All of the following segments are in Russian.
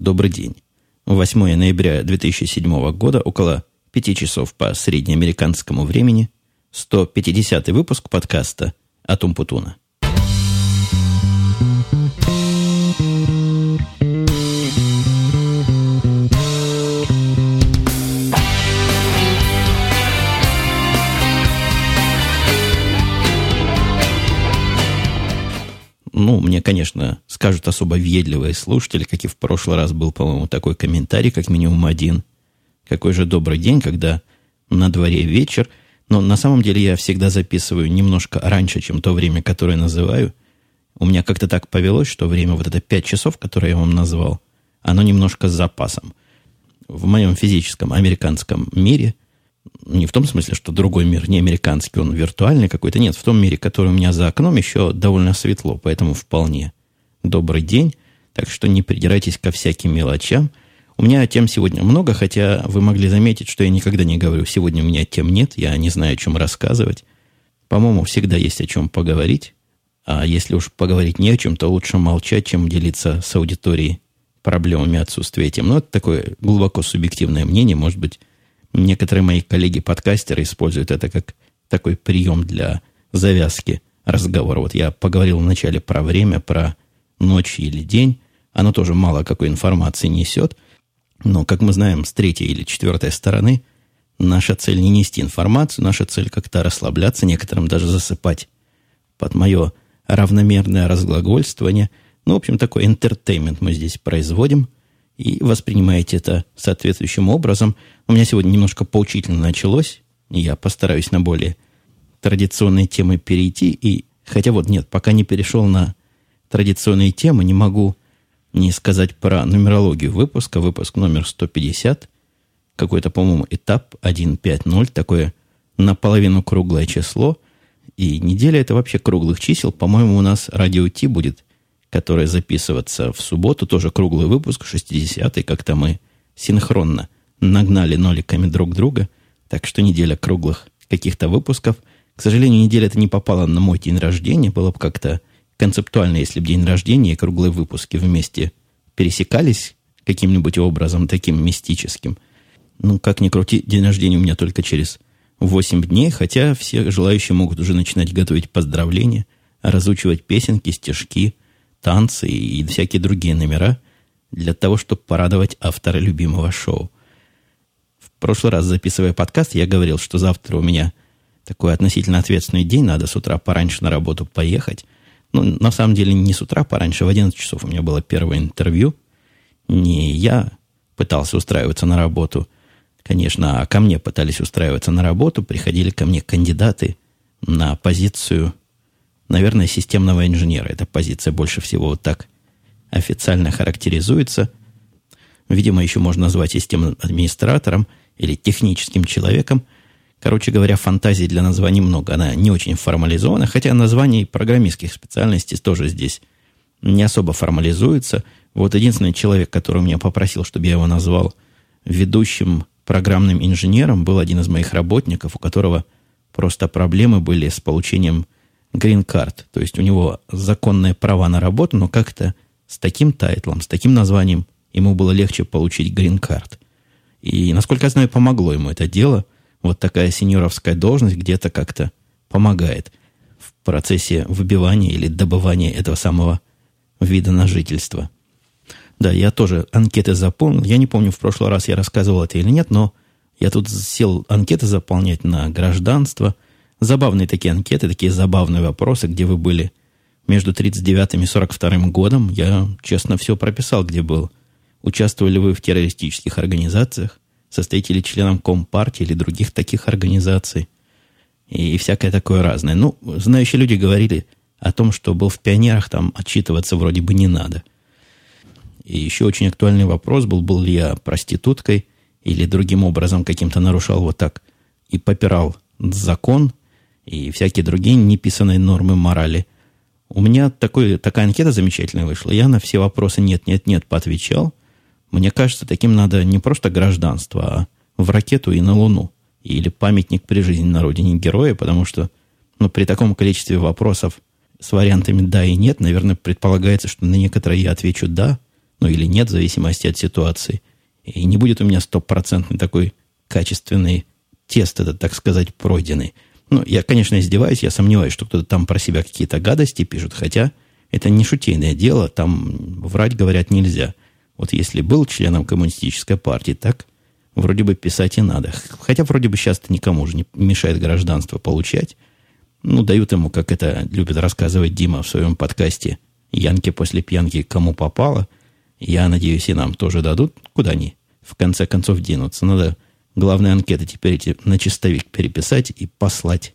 Добрый день. 8 ноября 2007 года, около 5 часов по среднеамериканскому времени, 150 выпуск подкаста «Атум Путуна». Ну, мне, конечно, скажут особо въедливые слушатели, как и в прошлый раз был, по-моему, такой комментарий, как минимум один. Какой же добрый день, когда на дворе вечер. Но на самом деле я всегда записываю немножко раньше, чем то время, которое называю. У меня как-то так повелось, что время вот это 5 часов, которое я вам назвал, оно немножко с запасом. В моем физическом американском мире – не в том смысле, что другой мир не американский, он виртуальный какой-то. Нет, в том мире, который у меня за окном, еще довольно светло, поэтому вполне добрый день. Так что не придирайтесь ко всяким мелочам. У меня тем сегодня много, хотя вы могли заметить, что я никогда не говорю, сегодня у меня тем нет, я не знаю, о чем рассказывать. По-моему, всегда есть о чем поговорить. А если уж поговорить не о чем, то лучше молчать, чем делиться с аудиторией проблемами отсутствия тем. Но это такое глубоко субъективное мнение, может быть, Некоторые мои коллеги-подкастеры используют это как такой прием для завязки разговора. Вот я поговорил вначале про время, про ночь или день. Оно тоже мало какой информации несет. Но, как мы знаем, с третьей или четвертой стороны наша цель не нести информацию, наша цель как-то расслабляться, некоторым даже засыпать под мое равномерное разглагольствование. Ну, в общем, такой интертеймент мы здесь производим – и воспринимаете это соответствующим образом. У меня сегодня немножко поучительно началось, и я постараюсь на более традиционные темы перейти. И, хотя вот нет, пока не перешел на традиционные темы, не могу не сказать про нумерологию выпуска. Выпуск номер 150. Какой-то, по-моему, этап 1.5.0. Такое наполовину круглое число. И неделя это вообще круглых чисел. По-моему, у нас радио Ти будет которая записываться в субботу, тоже круглый выпуск, 60-й, как-то мы синхронно нагнали ноликами друг друга, так что неделя круглых каких-то выпусков. К сожалению, неделя это не попала на мой день рождения, было бы как-то концептуально, если бы день рождения и круглые выпуски вместе пересекались каким-нибудь образом таким мистическим. Ну, как ни крути, день рождения у меня только через 8 дней, хотя все желающие могут уже начинать готовить поздравления, разучивать песенки, стишки – танцы и всякие другие номера для того, чтобы порадовать автора любимого шоу. В прошлый раз, записывая подкаст, я говорил, что завтра у меня такой относительно ответственный день, надо с утра пораньше на работу поехать. Ну, на самом деле, не с утра пораньше, в 11 часов у меня было первое интервью. Не я пытался устраиваться на работу, конечно, а ко мне пытались устраиваться на работу, приходили ко мне кандидаты на позицию наверное, системного инженера. Эта позиция больше всего вот так официально характеризуется. Видимо, еще можно назвать системным администратором или техническим человеком. Короче говоря, фантазии для названий много. Она не очень формализована, хотя названий программистских специальностей тоже здесь не особо формализуется. Вот единственный человек, который меня попросил, чтобы я его назвал ведущим программным инженером, был один из моих работников, у которого просто проблемы были с получением грин-карт. То есть у него законные права на работу, но как-то с таким тайтлом, с таким названием ему было легче получить грин-карт. И, насколько я знаю, помогло ему это дело. Вот такая сеньоровская должность где-то как-то помогает в процессе выбивания или добывания этого самого вида на жительство. Да, я тоже анкеты заполнил. Я не помню, в прошлый раз я рассказывал это или нет, но я тут сел анкеты заполнять на гражданство – Забавные такие анкеты, такие забавные вопросы, где вы были между 39 и 42 годом. Я, честно, все прописал, где был. Участвовали вы в террористических организациях? Состоите ли членом Компартии или других таких организаций? И, и всякое такое разное. Ну, знающие люди говорили о том, что был в пионерах, там отчитываться вроде бы не надо. И еще очень актуальный вопрос был, был ли я проституткой или другим образом каким-то нарушал вот так и попирал закон, и всякие другие неписанные нормы морали. У меня такой, такая анкета замечательная вышла. Я на все вопросы «нет-нет-нет» поотвечал. Мне кажется, таким надо не просто гражданство, а в ракету и на Луну. Или памятник при жизни на родине героя, потому что ну, при таком количестве вопросов с вариантами «да» и «нет», наверное, предполагается, что на некоторые я отвечу «да», ну или нет, в зависимости от ситуации. И не будет у меня стопроцентный такой качественный тест, это, так сказать, пройденный. Ну, я, конечно, издеваюсь, я сомневаюсь, что кто-то там про себя какие-то гадости пишет, хотя это не шутейное дело, там врать, говорят, нельзя. Вот если был членом коммунистической партии, так вроде бы писать и надо. Хотя вроде бы сейчас-то никому же не мешает гражданство получать. Ну, дают ему, как это любит рассказывать Дима в своем подкасте, Янки после пьянки кому попало. Я надеюсь, и нам тоже дадут. Куда они в конце концов денутся? Надо главные анкеты теперь эти на чистовик переписать и послать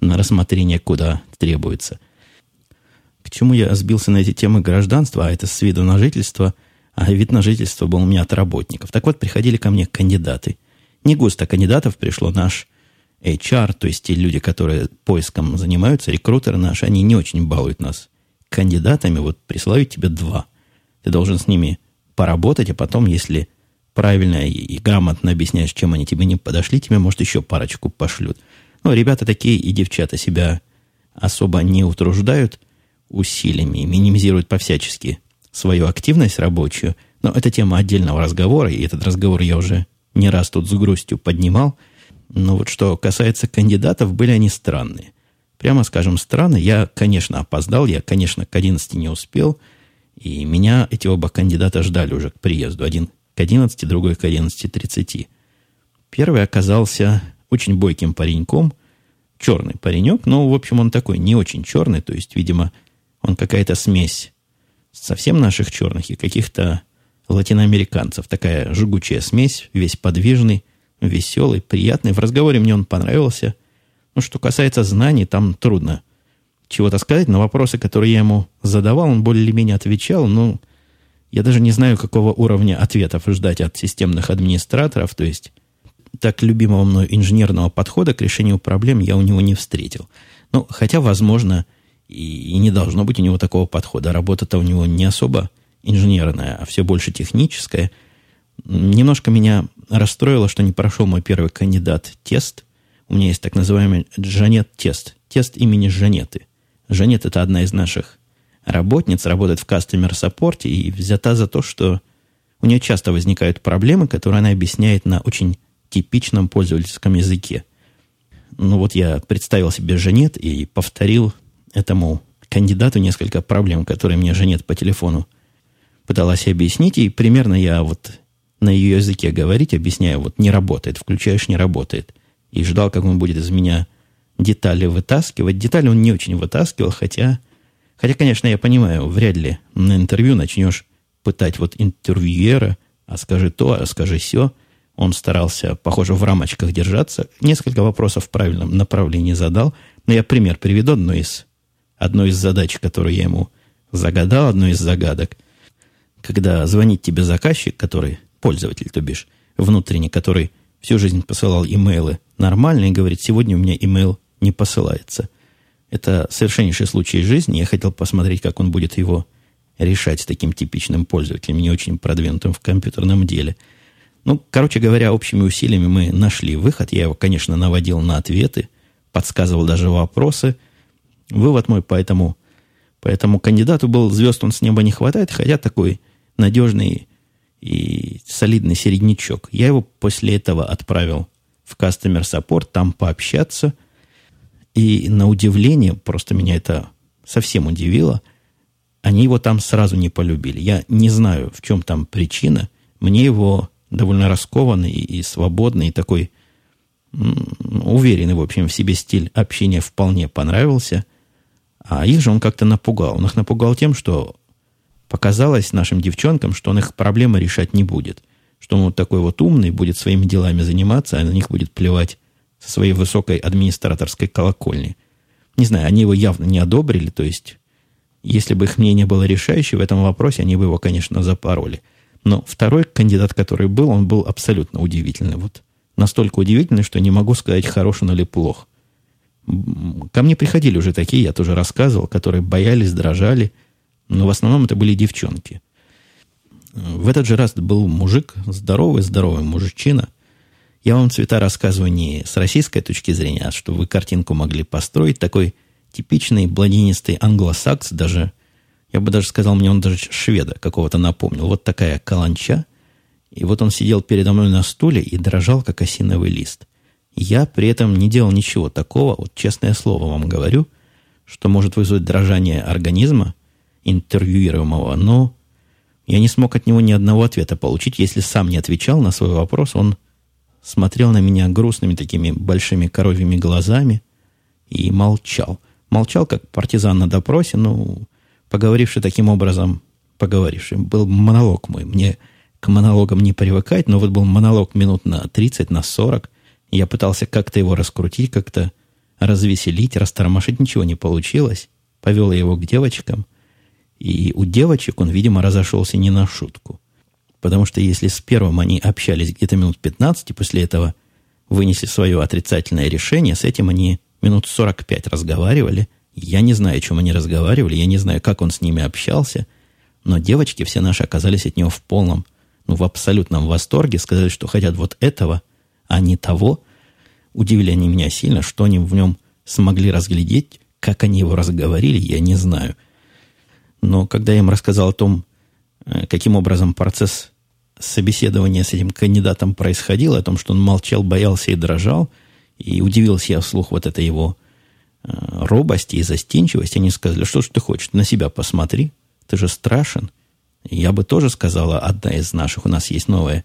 на рассмотрение, куда требуется. К чему я сбился на эти темы гражданства, а это с виду на жительство, а вид на жительство был у меня от работников. Так вот, приходили ко мне кандидаты. Не густо кандидатов пришло наш HR, то есть те люди, которые поиском занимаются, рекрутеры наши, они не очень балуют нас кандидатами. Вот присылают тебе два. Ты должен с ними поработать, а потом, если правильно и, и грамотно объясняешь, чем они тебе не подошли, тебе, может, еще парочку пошлют. Ну, ребята такие и девчата себя особо не утруждают усилиями, минимизируют по-всячески свою активность рабочую. Но это тема отдельного разговора, и этот разговор я уже не раз тут с грустью поднимал. Но вот что касается кандидатов, были они странные. Прямо скажем, странные. Я, конечно, опоздал, я, конечно, к 11 не успел, и меня эти оба кандидата ждали уже к приезду. Один к 11, другой к 11.30. Первый оказался очень бойким пареньком, черный паренек, но, в общем, он такой не очень черный, то есть, видимо, он какая-то смесь совсем наших черных и каких-то латиноамериканцев. Такая жгучая смесь, весь подвижный, веселый, приятный. В разговоре мне он понравился. Ну, что касается знаний, там трудно чего-то сказать. На вопросы, которые я ему задавал, он более-менее отвечал. Ну, я даже не знаю, какого уровня ответов ждать от системных администраторов. То есть, так любимого мной инженерного подхода к решению проблем я у него не встретил. Ну, хотя, возможно, и, и не должно быть у него такого подхода. Работа-то у него не особо инженерная, а все больше техническая. Немножко меня расстроило, что не прошел мой первый кандидат тест. У меня есть так называемый Жанет-тест. Тест имени Жанеты. Жанет – это одна из наших работниц, работает в Support и взята за то, что у нее часто возникают проблемы, которые она объясняет на очень типичном пользовательском языке. Ну вот я представил себе Женет и повторил этому кандидату несколько проблем, которые мне Женет по телефону пыталась объяснить, и примерно я вот на ее языке говорить, объясняю, вот не работает, включаешь, не работает. И ждал, как он будет из меня детали вытаскивать. Детали он не очень вытаскивал, хотя Хотя, конечно, я понимаю, вряд ли на интервью начнешь пытать вот интервьюера, а скажи то, а скажи все. Он старался, похоже, в рамочках держаться. Несколько вопросов в правильном направлении задал. Но я пример приведу одну из, одну из задач, которую я ему загадал, одну из загадок. Когда звонит тебе заказчик, который, пользователь, то бишь, внутренний, который всю жизнь посылал имейлы нормально и говорит, сегодня у меня имейл не посылается – это совершеннейший случай жизни. Я хотел посмотреть, как он будет его решать с таким типичным пользователем, не очень продвинутым в компьютерном деле. Ну, короче говоря, общими усилиями мы нашли выход. Я его, конечно, наводил на ответы, подсказывал даже вопросы. Вывод мой по этому, по этому кандидату был, звезд он с неба не хватает, хотя такой надежный и солидный середнячок. Я его после этого отправил в Customer Support, там пообщаться – и на удивление, просто меня это совсем удивило, они его там сразу не полюбили. Я не знаю, в чем там причина. Мне его довольно раскованный и свободный, и такой уверенный, в общем, в себе стиль общения вполне понравился. А их же он как-то напугал. Он их напугал тем, что показалось нашим девчонкам, что он их проблемы решать не будет. Что он вот такой вот умный, будет своими делами заниматься, а на них будет плевать со своей высокой администраторской колокольни. Не знаю, они его явно не одобрили, то есть, если бы их мнение было решающее в этом вопросе, они бы его, конечно, запороли. Но второй кандидат, который был, он был абсолютно удивительный. Вот настолько удивительный, что не могу сказать, хорош он или плох. Ко мне приходили уже такие, я тоже рассказывал, которые боялись, дрожали, но в основном это были девчонки. В этот же раз был мужик, здоровый, здоровый мужичина – я вам цвета рассказываю не с российской точки зрения, а чтобы вы картинку могли построить. Такой типичный бладинистый англосакс, даже Я бы даже сказал, мне он даже шведа какого-то напомнил. Вот такая каланча. И вот он сидел передо мной на стуле и дрожал, как осиновый лист. Я при этом не делал ничего такого, вот честное слово вам говорю, что может вызвать дрожание организма интервьюируемого, но я не смог от него ни одного ответа получить. Если сам не отвечал на свой вопрос, он смотрел на меня грустными такими большими коровьими глазами и молчал. Молчал, как партизан на допросе, ну, поговоривший таким образом, поговоривший. Был монолог мой. Мне к монологам не привыкать, но вот был монолог минут на 30, на 40. Я пытался как-то его раскрутить, как-то развеселить, растормошить. Ничего не получилось. Повел я его к девочкам. И у девочек он, видимо, разошелся не на шутку. Потому что если с первым они общались где-то минут 15, и после этого вынесли свое отрицательное решение, с этим они минут 45 разговаривали. Я не знаю, о чем они разговаривали, я не знаю, как он с ними общался, но девочки все наши оказались от него в полном, ну, в абсолютном восторге, сказали, что хотят вот этого, а не того. Удивили они меня сильно, что они в нем смогли разглядеть, как они его разговорили, я не знаю. Но когда я им рассказал о том, каким образом процесс собеседования с этим кандидатом происходил, о том, что он молчал, боялся и дрожал – и удивился я вслух вот этой его э, робости и застенчивости. Они сказали, что ж ты хочешь, на себя посмотри, ты же страшен. Я бы тоже сказала, одна из наших, у нас есть новая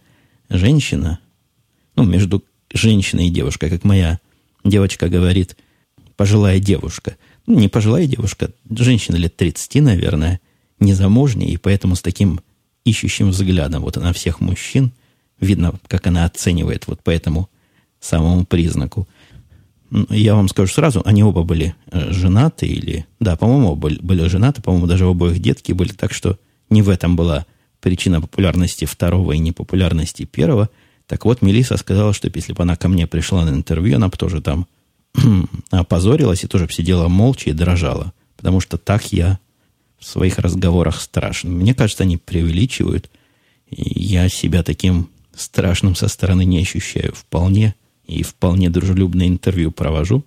женщина, ну, между женщиной и девушкой, как моя девочка говорит, пожилая девушка. Ну, не пожилая девушка, женщина лет 30, наверное, незамужняя, и поэтому с таким ищущим взглядом вот она всех мужчин, видно, как она оценивает вот поэтому самому признаку. Я вам скажу сразу, они оба были э, женаты или... Да, по-моему, оба были женаты, по-моему, даже у обоих детки были, так что не в этом была причина популярности второго и непопулярности первого. Так вот, Мелиса сказала, что если бы она ко мне пришла на интервью, она бы тоже там опозорилась и тоже бы сидела молча и дрожала. Потому что так я в своих разговорах страшен. Мне кажется, они преувеличивают. И я себя таким страшным со стороны не ощущаю вполне и вполне дружелюбное интервью провожу.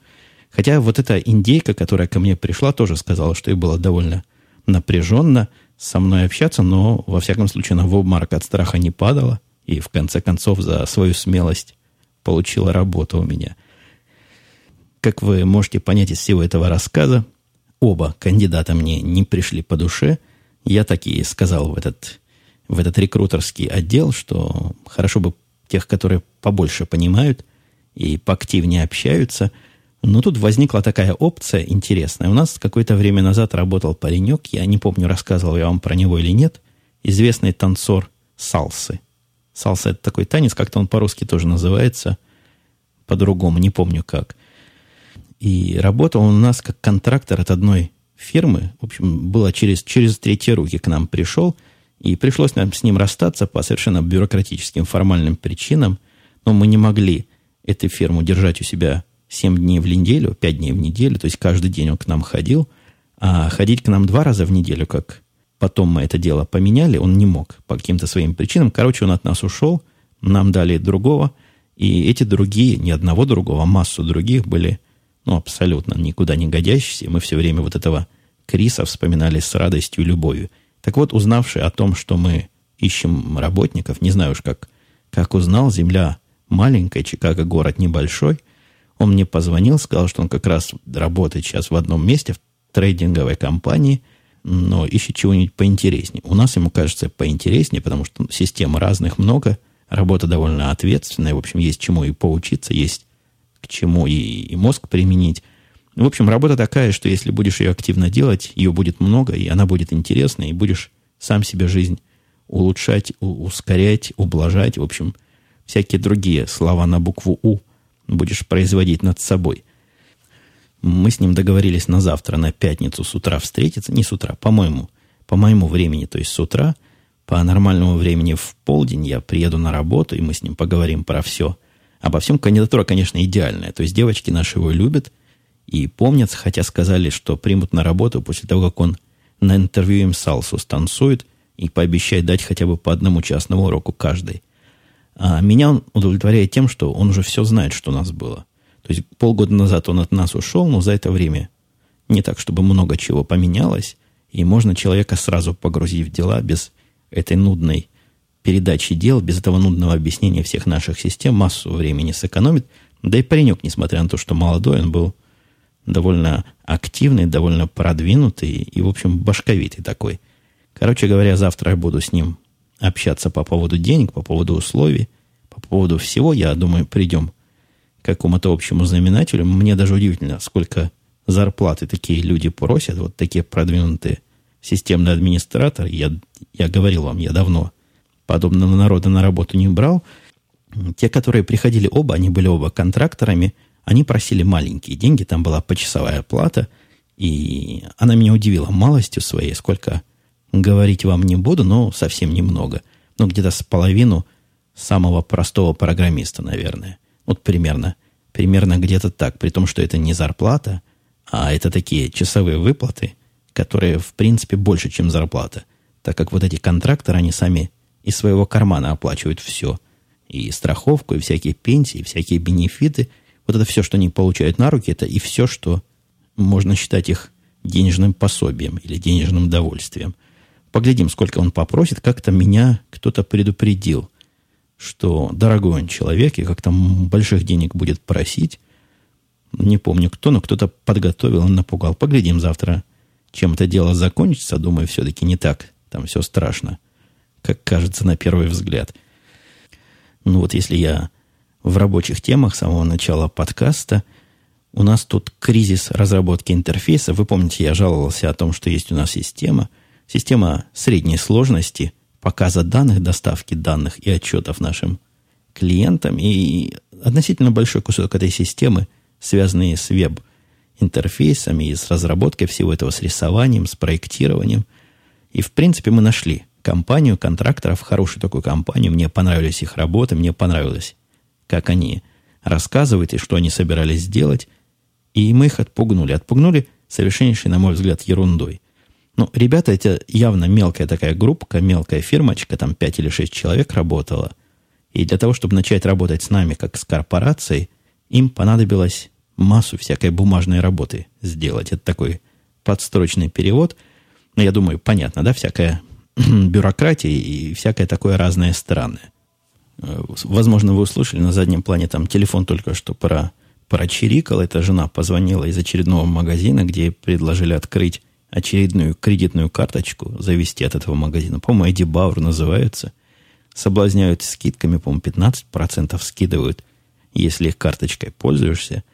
Хотя вот эта индейка, которая ко мне пришла, тоже сказала, что ей было довольно напряженно со мной общаться, но, во всяком случае, она в обморок от страха не падала и, в конце концов, за свою смелость получила работу у меня. Как вы можете понять из всего этого рассказа, оба кандидата мне не пришли по душе. Я так и сказал в этот, в этот рекрутерский отдел, что хорошо бы тех, которые побольше понимают – и поактивнее общаются. Но тут возникла такая опция интересная. У нас какое-то время назад работал паренек, я не помню, рассказывал я вам про него или нет, известный танцор салсы. Салса – это такой танец, как-то он по-русски тоже называется, по-другому, не помню как. И работал он у нас как контрактор от одной фирмы. В общем, было через, через третьи руки к нам пришел, и пришлось нам с ним расстаться по совершенно бюрократическим формальным причинам, но мы не могли эту фирму держать у себя 7 дней в неделю, 5 дней в неделю, то есть каждый день он к нам ходил, а ходить к нам два раза в неделю, как потом мы это дело поменяли, он не мог по каким-то своим причинам. Короче, он от нас ушел, нам дали другого, и эти другие, не одного другого, а массу других были, ну, абсолютно никуда не годящиеся. Мы все время вот этого Криса вспоминали с радостью и любовью. Так вот, узнавший о том, что мы ищем работников, не знаю уж как, как узнал, земля маленькая, Чикаго город небольшой. Он мне позвонил, сказал, что он как раз работает сейчас в одном месте, в трейдинговой компании, но ищет чего-нибудь поинтереснее. У нас ему кажется поинтереснее, потому что систем разных много, работа довольно ответственная, в общем, есть чему и поучиться, есть к чему и, и мозг применить. В общем, работа такая, что если будешь ее активно делать, ее будет много, и она будет интересной, и будешь сам себе жизнь улучшать, ускорять, ублажать. В общем, всякие другие слова на букву «У» будешь производить над собой. Мы с ним договорились на завтра, на пятницу с утра встретиться. Не с утра, по-моему, по моему времени, то есть с утра. По нормальному времени в полдень я приеду на работу, и мы с ним поговорим про все. Обо всем кандидатура, конечно, идеальная. То есть девочки наши его любят и помнят, хотя сказали, что примут на работу после того, как он на интервью им салсу станцует и пообещает дать хотя бы по одному частному уроку каждой. А меня он удовлетворяет тем, что он уже все знает, что у нас было. То есть полгода назад он от нас ушел, но за это время не так, чтобы много чего поменялось. И можно человека сразу погрузить в дела без этой нудной передачи дел, без этого нудного объяснения всех наших систем, массу времени сэкономит. Да и паренек, несмотря на то, что молодой, он был довольно активный, довольно продвинутый и, в общем, башковитый такой. Короче говоря, завтра я буду с ним общаться по поводу денег, по поводу условий, по поводу всего. Я думаю, придем к какому-то общему знаменателю. Мне даже удивительно, сколько зарплаты такие люди просят, вот такие продвинутые системные администраторы. Я, я говорил вам, я давно подобного народа на работу не брал. Те, которые приходили оба, они были оба контракторами, они просили маленькие деньги, там была почасовая плата, и она меня удивила малостью своей, сколько говорить вам не буду, но совсем немного. Ну, где-то с половину самого простого программиста, наверное. Вот примерно. Примерно где-то так, при том, что это не зарплата, а это такие часовые выплаты, которые, в принципе, больше, чем зарплата. Так как вот эти контракторы, они сами из своего кармана оплачивают все. И страховку, и всякие пенсии, и всякие бенефиты. Вот это все, что они получают на руки, это и все, что можно считать их денежным пособием или денежным довольствием. Поглядим, сколько он попросит. Как-то меня кто-то предупредил, что дорогой он человек, и как там больших денег будет просить. Не помню кто, но кто-то подготовил и напугал. Поглядим завтра, чем это дело закончится. Думаю, все-таки не так. Там все страшно, как кажется на первый взгляд. Ну вот если я в рабочих темах с самого начала подкаста, у нас тут кризис разработки интерфейса. Вы помните, я жаловался о том, что есть у нас система, система средней сложности показа данных, доставки данных и отчетов нашим клиентам. И относительно большой кусок этой системы связанные с веб-интерфейсами и с разработкой всего этого, с рисованием, с проектированием. И, в принципе, мы нашли компанию контракторов, хорошую такую компанию. Мне понравились их работы, мне понравилось, как они рассказывают и что они собирались сделать. И мы их отпугнули. Отпугнули совершеннейшей, на мой взгляд, ерундой. Ну, ребята, это явно мелкая такая группка, мелкая фирмочка, там 5 или 6 человек работала. И для того, чтобы начать работать с нами, как с корпорацией, им понадобилось массу всякой бумажной работы сделать. Это такой подстрочный перевод. Но я думаю, понятно, да, всякая бюрократия и всякое такое разное странное. Э, возможно, вы услышали на заднем плане там телефон только что про, прочирикал. Эта жена позвонила из очередного магазина, где предложили открыть очередную кредитную карточку, завести от этого магазина. По-моему, Эдди Бауэр называется. Соблазняют скидками, по-моему, 15% скидывают – если их карточкой пользуешься.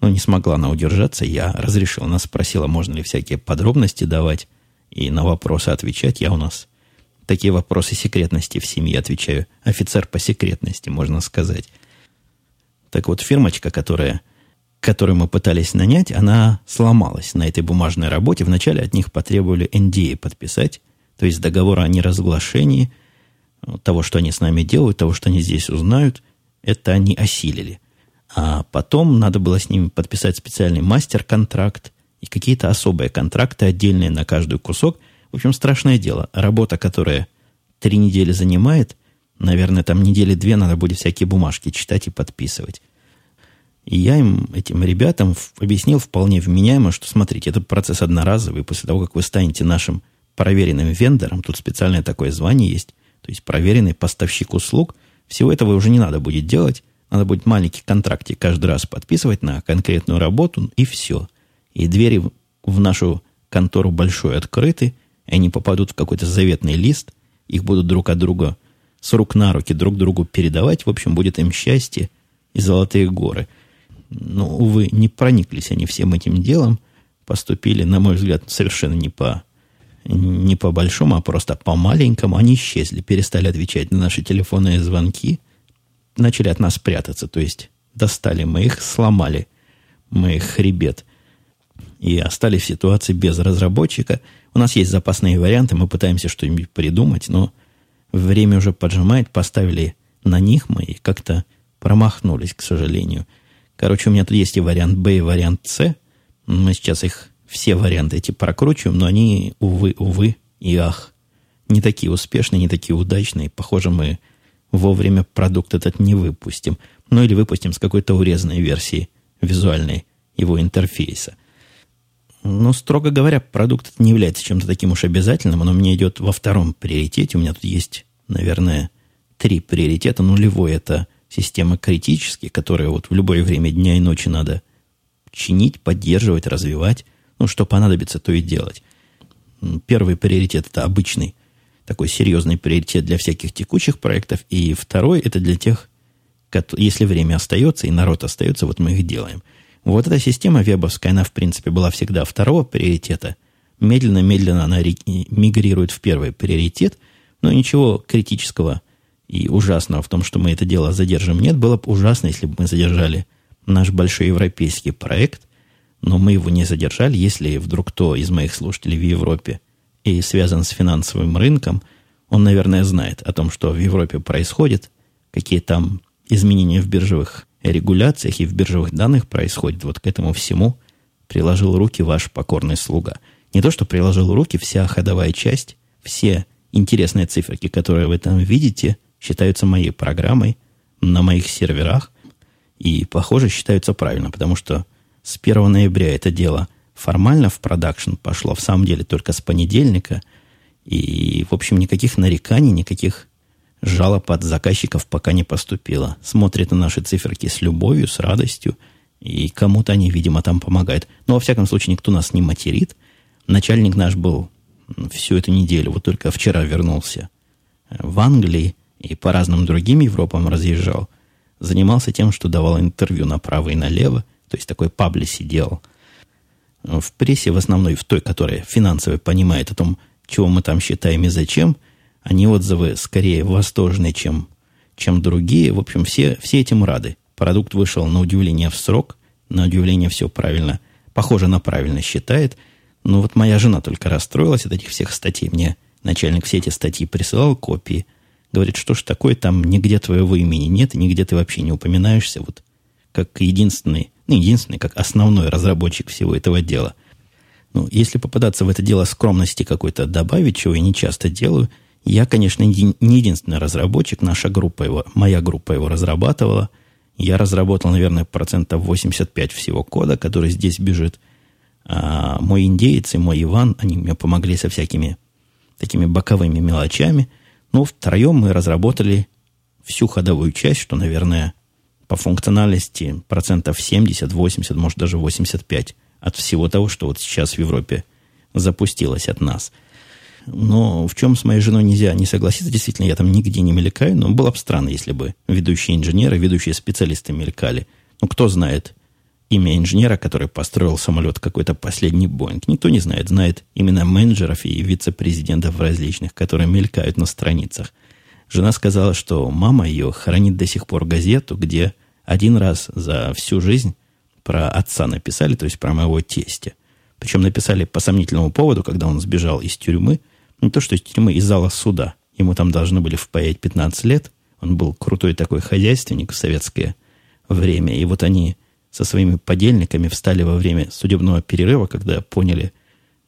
Но не смогла она удержаться, я разрешил. Она спросила, можно ли всякие подробности давать и на вопросы отвечать. Я у нас такие вопросы секретности в семье отвечаю. Офицер по секретности, можно сказать. Так вот, фирмочка, которая, которую мы пытались нанять, она сломалась на этой бумажной работе. Вначале от них потребовали NDA подписать, то есть договор о неразглашении того, что они с нами делают, того, что они здесь узнают – это они осилили. А потом надо было с ними подписать специальный мастер-контракт и какие-то особые контракты отдельные на каждый кусок. В общем, страшное дело. Работа, которая три недели занимает, наверное, там недели две надо будет всякие бумажки читать и подписывать. И я им, этим ребятам, объяснил вполне вменяемо, что, смотрите, это процесс одноразовый. После того, как вы станете нашим проверенным вендором, тут специальное такое звание есть, то есть проверенный поставщик услуг – всего этого уже не надо будет делать. Надо будет маленький контрактик каждый раз подписывать на конкретную работу, и все. И двери в нашу контору большой открыты, и они попадут в какой-то заветный лист, их будут друг от друга с рук на руки друг другу передавать. В общем, будет им счастье и золотые горы. Но, увы, не прониклись они всем этим делом, поступили, на мой взгляд, совершенно не по не по большому, а просто по маленькому, они исчезли, перестали отвечать на наши телефонные звонки, начали от нас прятаться, то есть достали мы их, сломали мы их хребет и остались в ситуации без разработчика. У нас есть запасные варианты, мы пытаемся что-нибудь придумать, но время уже поджимает, поставили на них мы и как-то промахнулись, к сожалению. Короче, у меня тут есть и вариант Б, и вариант С. Мы сейчас их все варианты эти прокручиваем, но они, увы, увы и ах, не такие успешные, не такие удачные. Похоже, мы вовремя продукт этот не выпустим. Ну или выпустим с какой-то урезанной версии визуальной его интерфейса. Ну, строго говоря, продукт не является чем-то таким уж обязательным. Он у меня идет во втором приоритете. У меня тут есть, наверное, три приоритета. Нулевой – это система критические, которые вот в любое время дня и ночи надо чинить, поддерживать, развивать. Ну, что понадобится, то и делать. Первый приоритет – это обычный, такой серьезный приоритет для всяких текущих проектов. И второй – это для тех, если время остается и народ остается, вот мы их делаем. Вот эта система вебовская, она, в принципе, была всегда второго приоритета. Медленно-медленно она мигрирует в первый приоритет, но ничего критического и ужасного в том, что мы это дело задержим, нет. Было бы ужасно, если бы мы задержали наш большой европейский проект, но мы его не задержали. Если вдруг кто из моих слушателей в Европе и связан с финансовым рынком, он, наверное, знает о том, что в Европе происходит, какие там изменения в биржевых регуляциях и в биржевых данных происходят. Вот к этому всему приложил руки ваш покорный слуга. Не то, что приложил руки, вся ходовая часть, все интересные циферки, которые вы там видите – считаются моей программой на моих серверах и, похоже, считаются правильно, потому что с 1 ноября это дело формально в продакшн пошло, в самом деле только с понедельника, и, в общем, никаких нареканий, никаких жалоб от заказчиков пока не поступило. Смотрят на наши циферки с любовью, с радостью, и кому-то они, видимо, там помогают. Но, во всяком случае, никто нас не материт. Начальник наш был всю эту неделю, вот только вчера вернулся в Англии, и по разным другим Европам разъезжал, занимался тем, что давал интервью направо и налево, то есть такой паблиси делал. В прессе, в основной, в той, которая финансово понимает о том, чего мы там считаем и зачем, они отзывы скорее восторженные, чем, чем другие. В общем, все, все этим рады. Продукт вышел на удивление в срок, на удивление все правильно, похоже на правильно считает. Но вот моя жена только расстроилась от этих всех статей. Мне начальник все эти статьи присылал копии – Говорит, что ж такое, там нигде твоего имени нет, нигде ты вообще не упоминаешься, вот как единственный, ну, единственный, как основной разработчик всего этого дела. Ну, если попадаться в это дело скромности какой-то добавить, чего я не часто делаю, я, конечно, не единственный разработчик, наша группа его, моя группа его разрабатывала. Я разработал, наверное, процентов 85 всего кода, который здесь бежит. А мой индеец и мой Иван, они мне помогли со всякими такими боковыми мелочами. Ну, втроем мы разработали всю ходовую часть, что, наверное, по функциональности процентов 70, 80, может даже 85 от всего того, что вот сейчас в Европе запустилось от нас. Но в чем с моей женой нельзя не согласиться, действительно, я там нигде не мелькаю, но было бы странно, если бы ведущие инженеры, ведущие специалисты мелькали. Ну, кто знает имя инженера, который построил самолет какой-то последний Боинг? Никто не знает. Знает именно менеджеров и вице-президентов различных, которые мелькают на страницах. Жена сказала, что мама ее хранит до сих пор газету, где один раз за всю жизнь про отца написали, то есть про моего тестя. Причем написали по сомнительному поводу, когда он сбежал из тюрьмы. Не то, что из тюрьмы, из зала суда. Ему там должны были впаять 15 лет. Он был крутой такой хозяйственник в советское время. И вот они со своими подельниками встали во время судебного перерыва, когда поняли,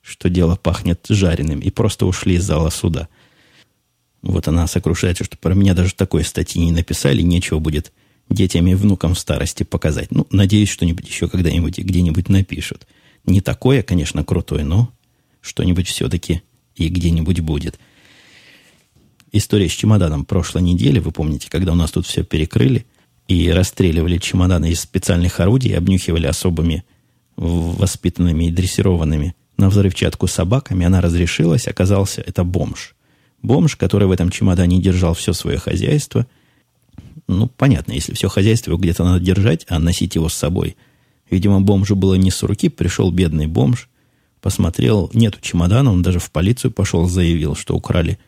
что дело пахнет жареным, и просто ушли из зала суда. Вот она сокрушается, что про меня даже такой статьи не написали, нечего будет детям и внукам в старости показать. Ну, надеюсь, что-нибудь еще когда-нибудь где-нибудь напишут. Не такое, конечно, крутое, но что-нибудь все-таки и где-нибудь будет. История с чемоданом прошлой недели, вы помните, когда у нас тут все перекрыли и расстреливали чемоданы из специальных орудий, обнюхивали особыми воспитанными и дрессированными на взрывчатку собаками, она разрешилась, оказался это бомж. Бомж, который в этом чемодане держал все свое хозяйство. Ну, понятно, если все хозяйство где-то надо держать, а носить его с собой. Видимо, бомжу было не с руки, пришел бедный бомж, посмотрел, нету чемодана, он даже в полицию пошел, заявил, что украли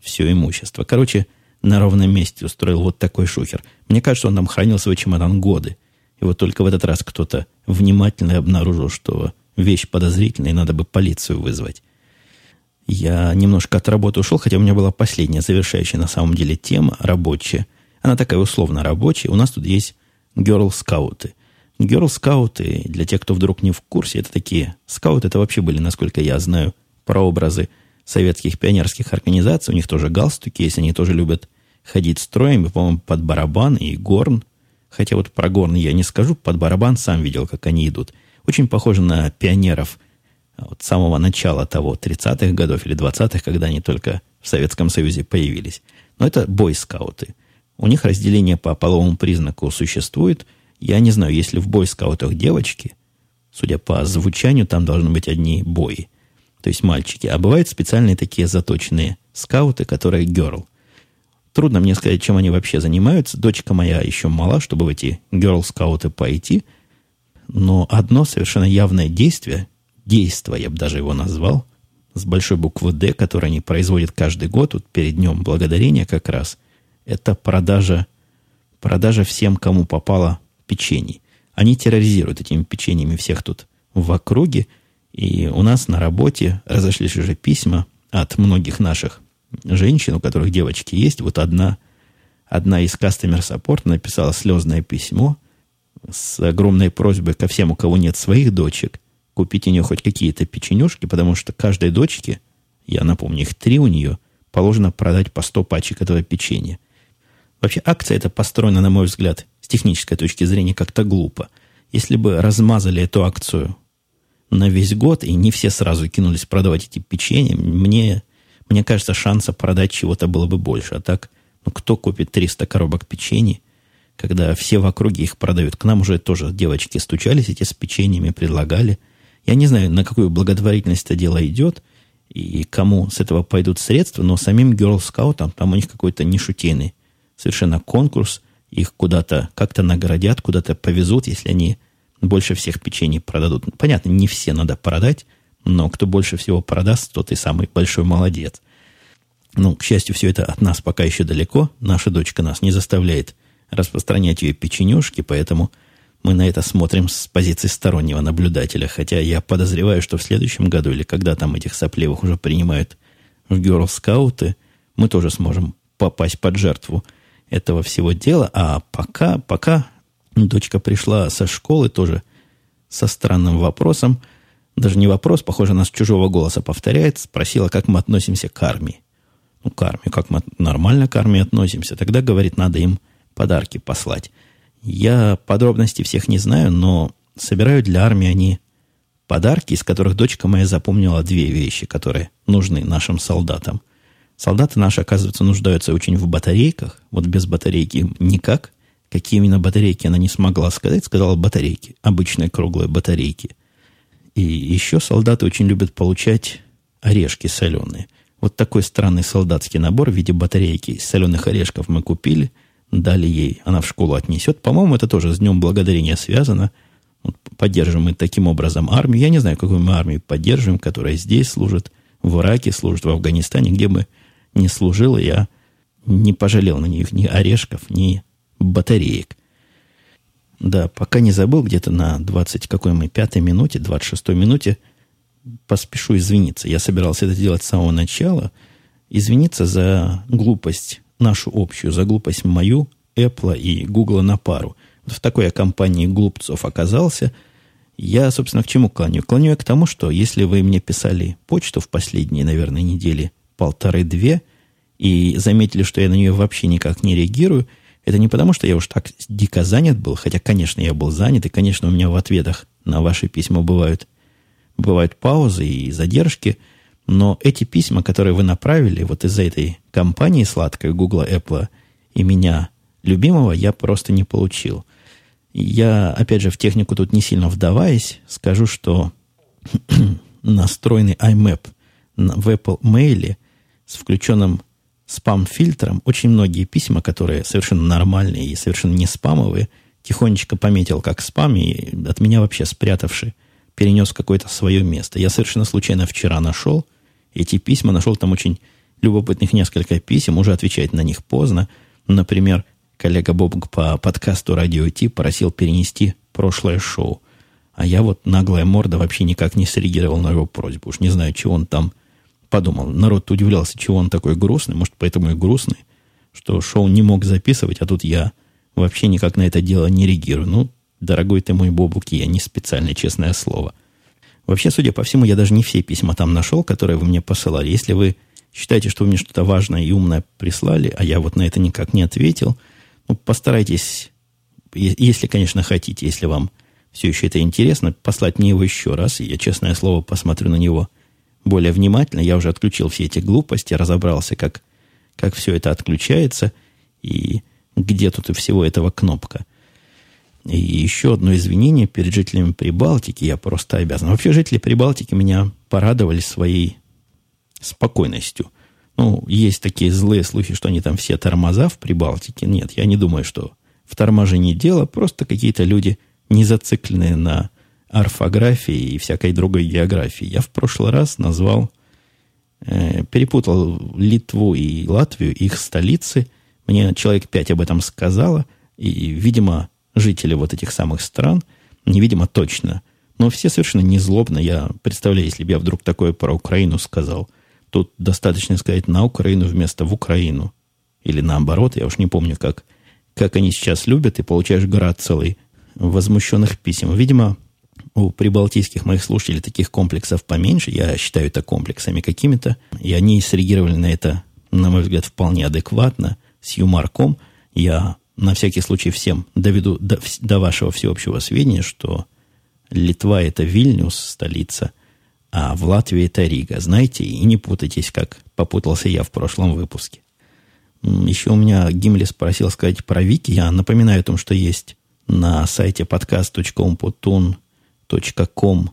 все имущество. Короче, на ровном месте устроил вот такой шухер. Мне кажется, он там хранил свой чемодан годы. И вот только в этот раз кто-то внимательно обнаружил, что вещь подозрительная, и надо бы полицию вызвать. Я немножко от работы ушел, хотя у меня была последняя завершающая на самом деле тема рабочая. Она такая условно рабочая. У нас тут есть герл-скауты. Герл-скауты, для тех, кто вдруг не в курсе, это такие... Скауты это вообще были, насколько я знаю, прообразы советских пионерских организаций. У них тоже галстуки есть, они тоже любят ходить строем, и, по-моему, под барабан и горн. Хотя вот про горн я не скажу, под барабан сам видел, как они идут. Очень похоже на пионеров вот самого начала того, 30-х годов или 20-х, когда они только в Советском Союзе появились. Но это бойскауты. У них разделение по половому признаку существует. Я не знаю, если в бойскаутах девочки, судя по звучанию, там должны быть одни бои. То есть мальчики. А бывают специальные такие заточенные скауты, которые girl. Трудно мне сказать, чем они вообще занимаются. Дочка моя еще мала, чтобы в эти girl-скауты пойти. Но одно совершенно явное действие, действо, я бы даже его назвал, с большой буквы «Д», которое они производят каждый год, вот перед Днем Благодарения как раз, это продажа, продажа всем, кому попало печенье. Они терроризируют этими печеньями всех тут в округе, и у нас на работе разошлись уже письма от многих наших женщин, у которых девочки есть. Вот одна, одна из Customer Support написала слезное письмо с огромной просьбой ко всем, у кого нет своих дочек, купить у нее хоть какие-то печенюшки, потому что каждой дочке, я напомню, их три у нее, положено продать по 100 пачек этого печенья. Вообще акция эта построена, на мой взгляд, с технической точки зрения как-то глупо. Если бы размазали эту акцию на весь год, и не все сразу кинулись продавать эти печенья, мне, мне кажется, шанса продать чего-то было бы больше. А так, ну кто купит 300 коробок печенья, когда все в округе их продают? К нам уже тоже девочки стучались эти с печеньями, предлагали – я не знаю, на какую благотворительность это дело идет, и кому с этого пойдут средства, но самим Girl Scout, там у них какой-то нешутейный совершенно конкурс, их куда-то как-то наградят, куда-то повезут, если они больше всех печений продадут. Понятно, не все надо продать, но кто больше всего продаст, тот и самый большой молодец. Ну, к счастью, все это от нас пока еще далеко. Наша дочка нас не заставляет распространять ее печенюшки, поэтому мы на это смотрим с позиции стороннего наблюдателя, хотя я подозреваю, что в следующем году или когда там этих сопливых уже принимают в герл-скауты, мы тоже сможем попасть под жертву этого всего дела. А пока, пока дочка пришла со школы тоже со странным вопросом, даже не вопрос, похоже, она с чужого голоса повторяет, спросила, как мы относимся к армии. Ну, к армии, как мы нормально к армии относимся. Тогда, говорит, надо им подарки послать. Я подробностей всех не знаю, но собираю для армии они подарки, из которых дочка моя запомнила две вещи, которые нужны нашим солдатам. Солдаты наши, оказывается, нуждаются очень в батарейках. Вот без батарейки никак. Какие именно батарейки она не смогла сказать, сказала батарейки. Обычные круглые батарейки. И еще солдаты очень любят получать орешки соленые. Вот такой странный солдатский набор в виде батарейки из соленых орешков мы купили – дали ей, она в школу отнесет. По-моему, это тоже с Днем Благодарения связано. Вот поддержим мы таким образом армию. Я не знаю, какую мы армию поддерживаем, которая здесь служит, в Ираке служит, в Афганистане, где бы не служил, я не пожалел на них ни орешков, ни батареек. Да, пока не забыл, где-то на 20 какой мы, пятой минуте, 26 минуте поспешу извиниться. Я собирался это делать с самого начала. Извиниться за глупость нашу общую, за глупость мою, Apple и Google на пару. В такой я компании глупцов оказался. Я, собственно, к чему клоню? Клоню я к тому, что если вы мне писали почту в последние, наверное, недели полторы-две, и заметили, что я на нее вообще никак не реагирую, это не потому, что я уж так дико занят был, хотя, конечно, я был занят, и, конечно, у меня в ответах на ваши письма бывают, бывают паузы и задержки – но эти письма, которые вы направили вот из-за этой компании сладкой Google, Apple и меня, любимого, я просто не получил. Я, опять же, в технику тут не сильно вдаваясь, скажу, что настроенный IMAP в Apple Mail с включенным спам-фильтром очень многие письма, которые совершенно нормальные и совершенно не спамовые, тихонечко пометил как спам и от меня вообще спрятавший перенес какое-то свое место. Я совершенно случайно вчера нашел эти письма, нашел там очень любопытных несколько писем, уже отвечать на них поздно. Например, коллега Бобг по подкасту «Радио Ти» просил перенести прошлое шоу. А я вот наглая морда вообще никак не среагировал на его просьбу. Уж не знаю, чего он там подумал. Народ удивлялся, чего он такой грустный. Может, поэтому и грустный, что шоу не мог записывать, а тут я вообще никак на это дело не реагирую. Ну, дорогой ты мой Бобук, я не специально, честное слово. Вообще, судя по всему, я даже не все письма там нашел, которые вы мне посылали. Если вы считаете, что вы мне что-то важное и умное прислали, а я вот на это никак не ответил, ну, постарайтесь, если, конечно, хотите, если вам все еще это интересно, послать мне его еще раз, и я, честное слово, посмотрю на него более внимательно. Я уже отключил все эти глупости, разобрался, как, как все это отключается, и где тут и всего этого кнопка. И еще одно извинение перед жителями Прибалтики я просто обязан. Вообще жители Прибалтики меня порадовали своей спокойностью. Ну, есть такие злые слухи, что они там все тормоза в Прибалтике. Нет, я не думаю, что в торможении дело. Просто какие-то люди не зацикленные на орфографии и всякой другой географии. Я в прошлый раз назвал, э, перепутал Литву и Латвию, их столицы. Мне человек пять об этом сказала. И, видимо, жители вот этих самых стран, невидимо точно, но все совершенно не злобно. Я представляю, если бы я вдруг такое про Украину сказал – Тут достаточно сказать на Украину вместо в Украину. Или наоборот, я уж не помню, как, как они сейчас любят, и получаешь град целый возмущенных писем. Видимо, у прибалтийских моих слушателей таких комплексов поменьше. Я считаю это комплексами какими-то. И они среагировали на это, на мой взгляд, вполне адекватно, с юморком. Я на всякий случай всем доведу до, до вашего всеобщего сведения, что Литва – это Вильнюс, столица – а в Латвии это Рига. Знаете, и не путайтесь, как попутался я в прошлом выпуске. Еще у меня Гимли спросил сказать про Вики. Я напоминаю о том, что есть на сайте podcast.umputun.com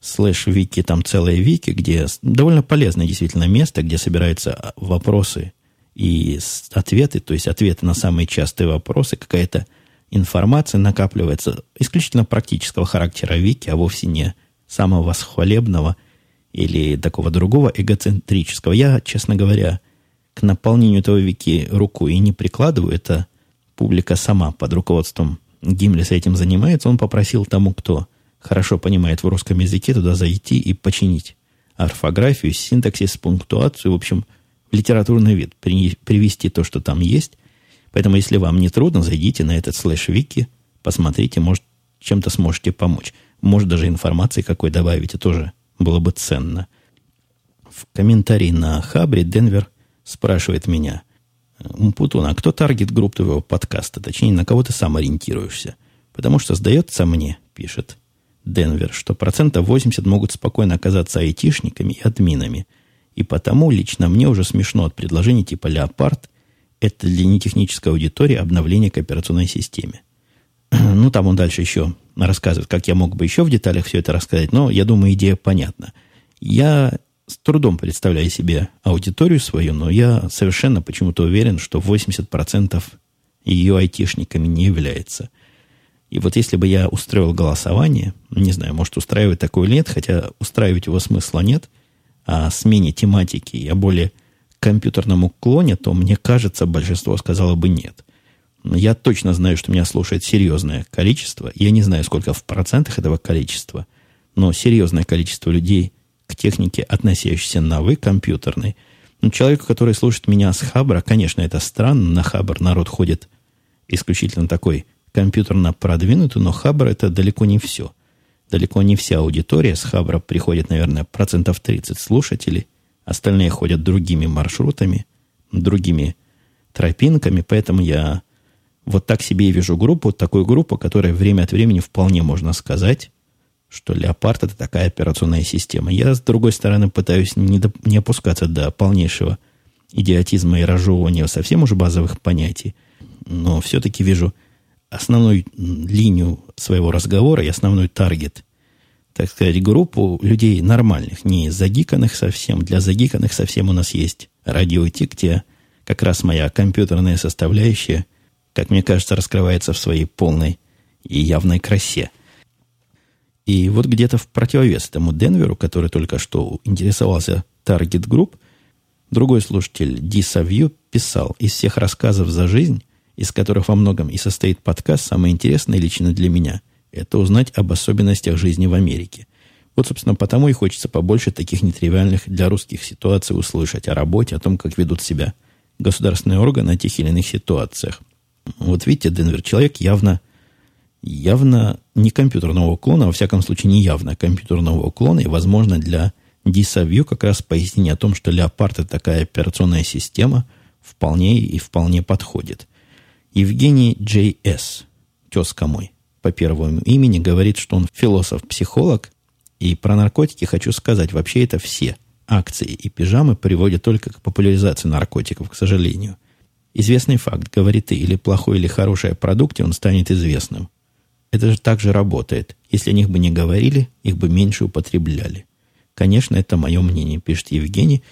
слэш вики, там целое вики, где довольно полезное действительно место, где собираются вопросы и ответы, то есть ответы на самые частые вопросы, какая-то информация накапливается исключительно практического характера вики, а вовсе не самого восхвалебного или такого другого эгоцентрического. Я, честно говоря, к наполнению этого вики руку и не прикладываю. Это публика сама под руководством Гимлиса этим занимается. Он попросил тому, кто хорошо понимает в русском языке, туда зайти и починить орфографию, синтаксис, пунктуацию, в общем, литературный вид, привести то, что там есть. Поэтому, если вам не трудно, зайдите на этот слэш-вики, посмотрите, может, чем-то сможете помочь. Может, даже информации какой добавить, это тоже было бы ценно. В комментарии на Хабре Денвер спрашивает меня, Умпутун, а кто таргет групп твоего подкаста? Точнее, на кого ты сам ориентируешься? Потому что сдается мне, пишет Денвер, что процентов 80 могут спокойно оказаться айтишниками и админами. И потому лично мне уже смешно от предложений типа «Леопард» – это для нетехнической аудитории обновление к операционной системе. Ну, там он дальше еще рассказывает, как я мог бы еще в деталях все это рассказать, но я думаю, идея понятна. Я с трудом представляю себе аудиторию свою, но я совершенно почему-то уверен, что 80% ее айтишниками не является. И вот если бы я устроил голосование, не знаю, может устраивать такое или нет, хотя устраивать его смысла нет, а смене тематики о более компьютерном уклоне, то мне кажется, большинство сказало бы нет. Я точно знаю, что меня слушает серьезное количество. Я не знаю, сколько в процентах этого количества, но серьезное количество людей к технике, относящейся на «вы», компьютерной. Ну, человеку, который слушает меня с Хабра, конечно, это странно. На Хабр народ ходит исключительно такой компьютерно продвинутый, но Хабр это далеко не все. Далеко не вся аудитория с Хабра приходит, наверное, процентов 30 слушателей. Остальные ходят другими маршрутами, другими тропинками, поэтому я вот так себе и вижу группу, такую группу, которая время от времени вполне можно сказать, что Леопард это такая операционная система. Я, с другой стороны, пытаюсь не, до, не опускаться до полнейшего идиотизма и разжевывания совсем уже базовых понятий, но все-таки вижу основную линию своего разговора и основной таргет, так сказать, группу людей нормальных, не загиканных совсем. Для загиканных совсем у нас есть радио Ти, где как раз моя компьютерная составляющая – как мне кажется, раскрывается в своей полной и явной красе. И вот где-то в противовес этому Денверу, который только что интересовался Group, другой слушатель Ди Савью писал, из всех рассказов за жизнь, из которых во многом и состоит подкаст, самое интересное лично для меня – это узнать об особенностях жизни в Америке. Вот, собственно, потому и хочется побольше таких нетривиальных для русских ситуаций услышать о работе, о том, как ведут себя государственные органы в тех или иных ситуациях. Вот видите, Денвер, человек явно, явно не компьютерного уклона, во всяком случае не явно компьютерного уклона, и, возможно, для DisaView как раз пояснение о том, что Leopard это такая операционная система, вполне и вполне подходит. Евгений J.S. Тезка мой. по первому имени говорит, что он философ-психолог. И про наркотики хочу сказать, вообще это все акции и пижамы приводят только к популяризации наркотиков, к сожалению. Известный факт, говорит ты, или плохой, или хороший о продукте, он станет известным. Это же так же работает. Если о них бы не говорили, их бы меньше употребляли. Конечно, это мое мнение, пишет Евгений.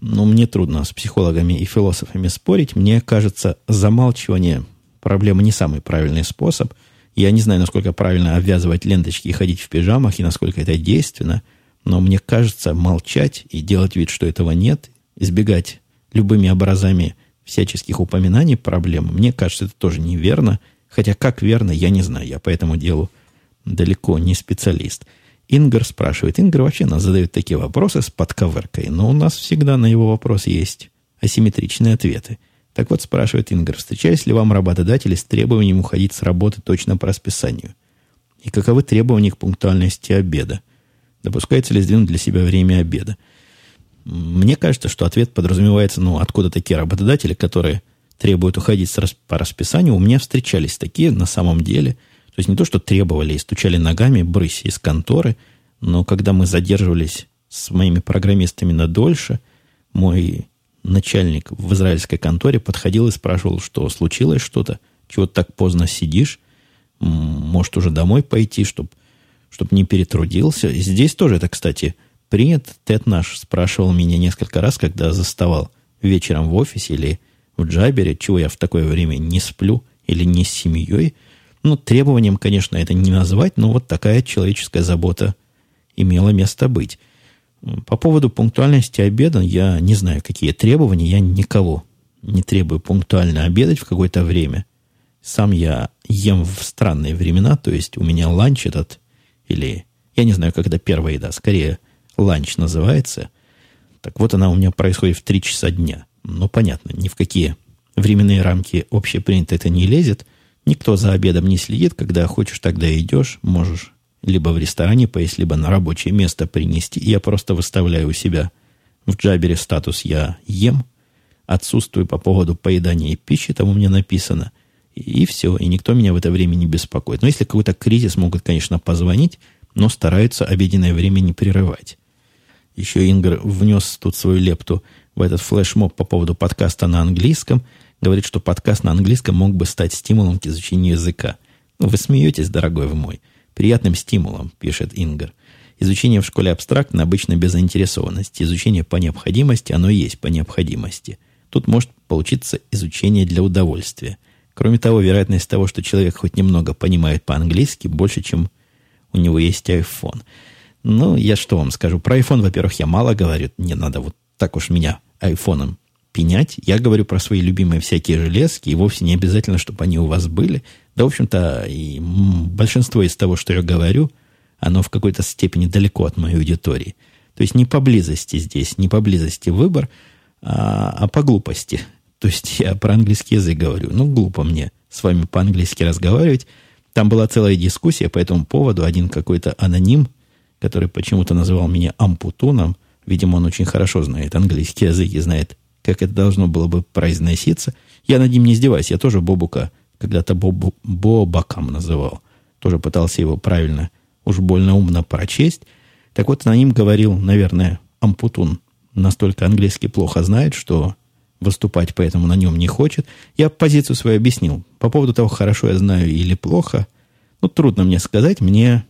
Но мне трудно с психологами и философами спорить. Мне кажется, замалчивание проблемы не самый правильный способ. Я не знаю, насколько правильно обвязывать ленточки и ходить в пижамах, и насколько это действенно. Но мне кажется, молчать и делать вид, что этого нет, избегать любыми образами всяческих упоминаний проблемы, мне кажется, это тоже неверно. Хотя как верно, я не знаю. Я по этому делу далеко не специалист. Ингар спрашивает. Ингар вообще нас задает такие вопросы с подковыркой, но у нас всегда на его вопрос есть асимметричные ответы. Так вот, спрашивает Ингар, встречались ли вам работодатели с требованием уходить с работы точно по расписанию? И каковы требования к пунктуальности обеда? Допускается ли сдвинуть для себя время обеда? Мне кажется, что ответ подразумевается, ну, откуда такие работодатели, которые требуют уходить по расписанию. У меня встречались такие на самом деле – то есть не то, что требовали и стучали ногами брысь из конторы, но когда мы задерживались с моими программистами на дольше, мой начальник в израильской конторе подходил и спрашивал, что случилось что-то, чего так поздно сидишь, может уже домой пойти, чтобы чтоб не перетрудился. И здесь тоже это, кстати, принят. Тед наш спрашивал меня несколько раз, когда заставал вечером в офисе или в Джабере, чего я в такое время не сплю или не с семьей – ну, требованием, конечно, это не назвать, но вот такая человеческая забота имела место быть. По поводу пунктуальности обеда, я не знаю, какие требования, я никого не требую пунктуально обедать в какое-то время. Сам я ем в странные времена, то есть у меня ланч этот, или я не знаю, когда первая еда, скорее ланч называется. Так вот, она у меня происходит в 3 часа дня. Ну, понятно, ни в какие временные рамки общепринято это не лезет. Никто за обедом не следит, когда хочешь, тогда идешь, можешь либо в ресторане поесть, либо на рабочее место принести. Я просто выставляю у себя в джабере статус «я ем», отсутствую по поводу поедания пищи, там у меня написано, и все, и никто меня в это время не беспокоит. Но если какой-то кризис, могут, конечно, позвонить, но стараются обеденное время не прерывать. Еще Ингр внес тут свою лепту в этот флешмоб по поводу подкаста на английском – говорит, что подкаст на английском мог бы стать стимулом к изучению языка. Ну, вы смеетесь, дорогой вы мой. Приятным стимулом, пишет Ингар. Изучение в школе абстрактно, обычно без заинтересованности. Изучение по необходимости, оно есть по необходимости. Тут может получиться изучение для удовольствия. Кроме того, вероятность того, что человек хоть немного понимает по-английски, больше, чем у него есть iPhone. Ну, я что вам скажу? Про iPhone, во-первых, я мало говорю. Не надо вот так уж меня айфоном пенять. Я говорю про свои любимые всякие железки, и вовсе не обязательно, чтобы они у вас были. Да, в общем-то, и большинство из того, что я говорю, оно в какой-то степени далеко от моей аудитории. То есть не поблизости здесь, не поблизости выбор, а, а по глупости. То есть я про английский язык говорю. Ну, глупо мне с вами по-английски разговаривать. Там была целая дискуссия по этому поводу. Один какой-то аноним, который почему-то называл меня ампутоном, видимо, он очень хорошо знает английский язык и знает как это должно было бы произноситься. Я над ним не издеваюсь. Я тоже Бобука когда-то Бобу, Бобаком называл. Тоже пытался его правильно, уж больно умно прочесть. Так вот, на ним говорил, наверное, Ампутун настолько английский плохо знает, что выступать поэтому на нем не хочет. Я позицию свою объяснил. По поводу того, хорошо я знаю или плохо, ну, трудно мне сказать. Мне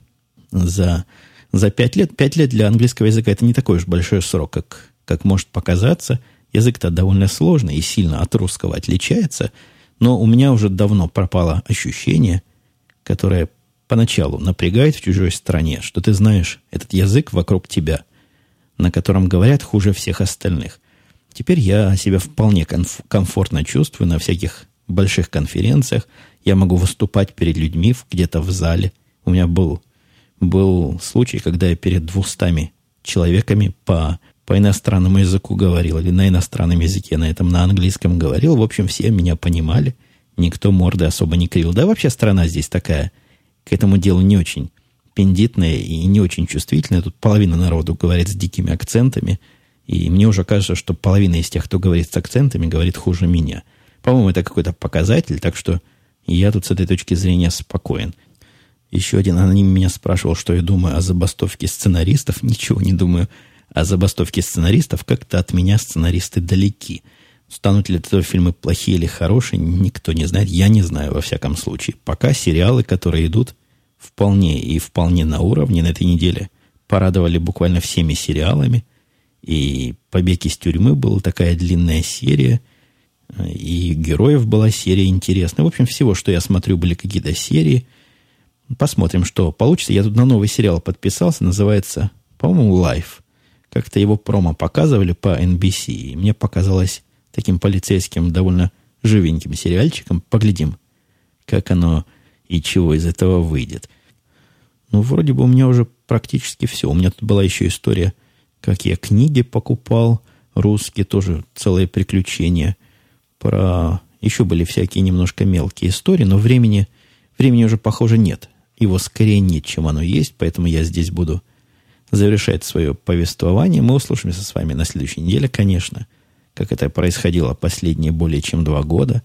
за, за пять лет, пять лет для английского языка это не такой уж большой срок, как, как может показаться – Язык-то довольно сложный и сильно от русского отличается, но у меня уже давно пропало ощущение, которое поначалу напрягает в чужой стране, что ты знаешь этот язык вокруг тебя, на котором говорят хуже всех остальных. Теперь я себя вполне комф- комфортно чувствую на всяких больших конференциях. Я могу выступать перед людьми где-то в зале. У меня был, был случай, когда я перед двухстами человеками по по иностранному языку говорил, или на иностранном языке, на этом, на английском говорил. В общем, все меня понимали. Никто морды особо не кривил. Да вообще страна здесь такая, к этому делу не очень пендитная и не очень чувствительная. Тут половина народу говорит с дикими акцентами. И мне уже кажется, что половина из тех, кто говорит с акцентами, говорит хуже меня. По-моему, это какой-то показатель, так что я тут с этой точки зрения спокоен. Еще один аноним меня спрашивал, что я думаю о забастовке сценаристов. Ничего не думаю о забастовке сценаристов. Как-то от меня сценаристы далеки. Станут ли это фильмы плохие или хорошие, никто не знает. Я не знаю, во всяком случае. Пока сериалы, которые идут вполне и вполне на уровне на этой неделе, порадовали буквально всеми сериалами. И «Побег из тюрьмы» была такая длинная серия – и героев была серия интересная. В общем, всего, что я смотрю, были какие-то серии. Посмотрим, что получится. Я тут на новый сериал подписался, называется, по-моему, Life. Как-то его промо показывали по NBC, и мне показалось таким полицейским, довольно живеньким сериальчиком. Поглядим, как оно и чего из этого выйдет. Ну, вроде бы у меня уже практически все. У меня тут была еще история, как я книги покупал, русские, тоже целые приключения – про... Еще были всякие немножко мелкие истории, но времени, времени уже, похоже, нет. Его скорее нет, чем оно есть, поэтому я здесь буду завершать свое повествование. Мы услышимся с вами на следующей неделе, конечно, как это происходило последние более чем два года.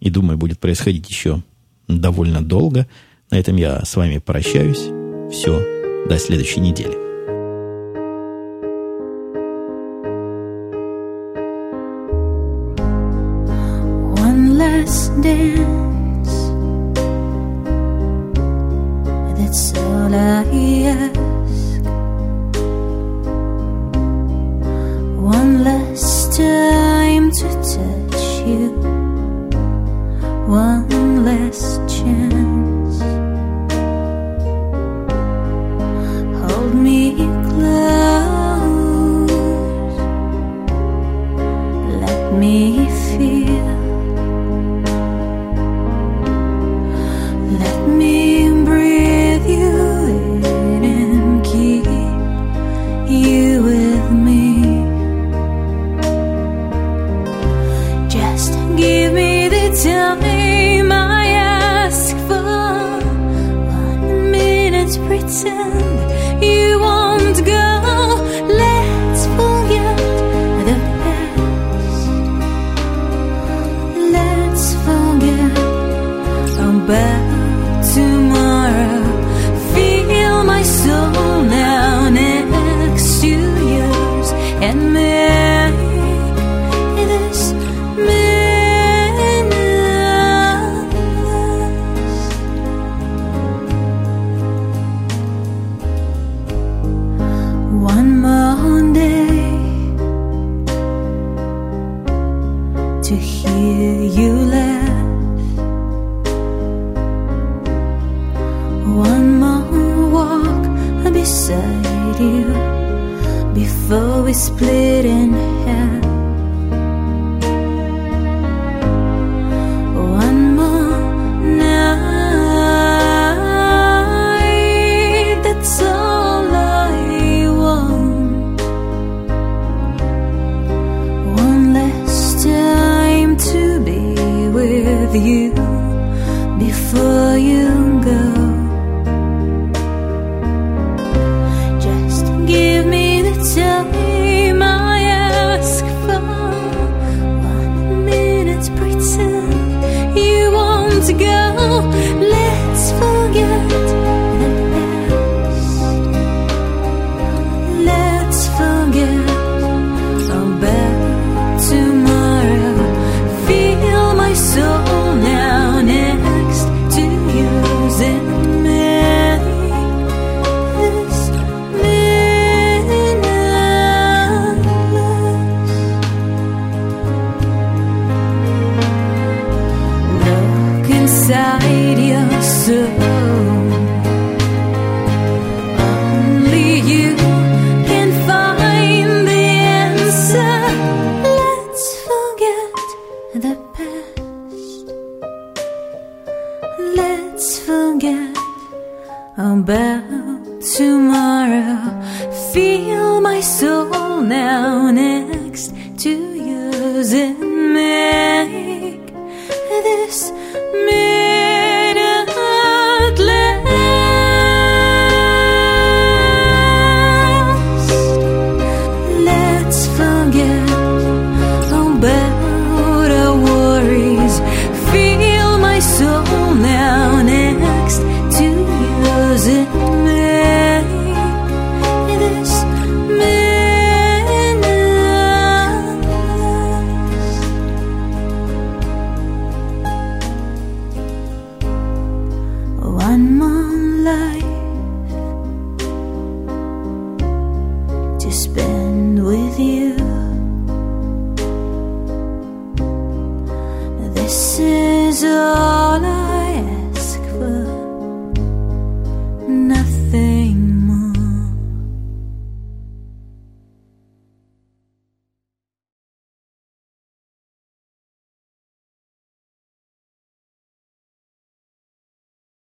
И, думаю, будет происходить еще довольно долго. На этом я с вами прощаюсь. Все, до следующей недели. dance. That's all I ask. Time to touch you. One last to hear you laugh. One more walk beside you before we split in half.